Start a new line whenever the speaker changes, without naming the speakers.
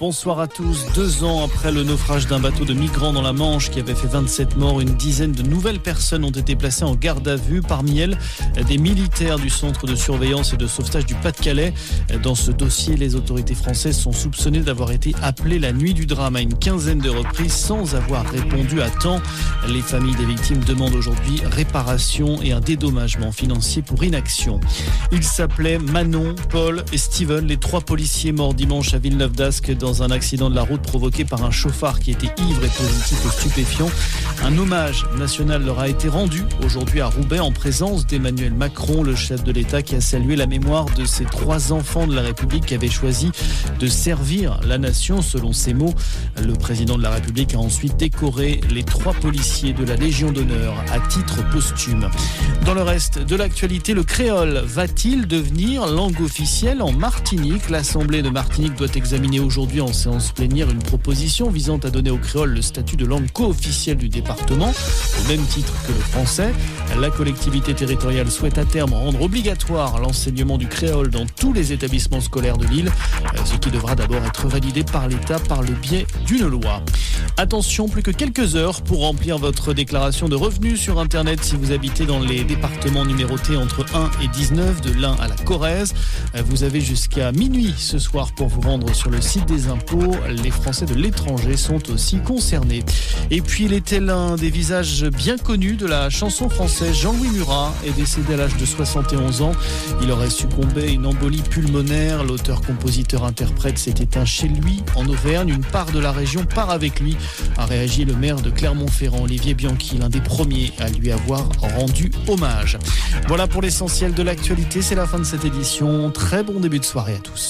Bonsoir à tous. Deux ans après le naufrage d'un bateau de migrants dans la Manche qui avait fait 27 morts, une dizaine de nouvelles personnes ont été placées en garde à vue. Parmi elles, des militaires du centre de surveillance et de sauvetage du Pas-de-Calais. Dans ce dossier, les autorités françaises sont soupçonnées d'avoir été appelées la nuit du drame à une quinzaine de reprises sans avoir répondu à temps. Les familles des victimes demandent aujourd'hui réparation et un dédommagement financier pour inaction. Ils s'appelaient Manon, Paul et Steven, les trois policiers morts dimanche à Villeneuve d'Ascq dans un accident de la route provoqué par un chauffard qui était ivre et positif aux stupéfiants. Un hommage national leur a été rendu aujourd'hui à Roubaix en présence d'Emmanuel Macron, le chef de l'État qui a salué la mémoire de ces trois enfants de la République qui avaient choisi de servir la nation selon ses mots. Le président de la République a ensuite décoré les trois policiers de la Légion d'honneur à titre posthume. Dans le reste de l'actualité, le créole va-t-il devenir langue officielle en Martinique? L'Assemblée de Martinique doit examiner aujourd'hui en séance plénière une proposition visant à donner au créole le statut de langue co-officielle du département, au même titre que le français. La collectivité territoriale souhaite à terme rendre obligatoire l'enseignement du créole dans tous les établissements scolaires de l'île, ce qui devra d'abord être validé par l'État par le biais d'une loi. Attention, plus que quelques heures pour remplir votre déclaration de revenus sur Internet si vous habitez dans les départements numérotés entre 1 et 19, de l'Ain à la Corrèze. Vous avez jusqu'à minuit ce soir pour vous rendre sur le site Les Français de l'étranger sont aussi concernés. Et puis il était l'un des visages bien connus de la chanson française. Jean-Louis Murat est décédé à l'âge de 71 ans. Il aurait succombé à une embolie pulmonaire. L'auteur, compositeur, interprète s'est éteint chez lui en Auvergne. Une part de la région part avec lui, a réagi le maire de Clermont-Ferrand, Olivier Bianchi, l'un des premiers à lui avoir rendu hommage. Voilà pour l'essentiel de l'actualité. C'est la fin de cette édition. Très bon début de soirée à tous.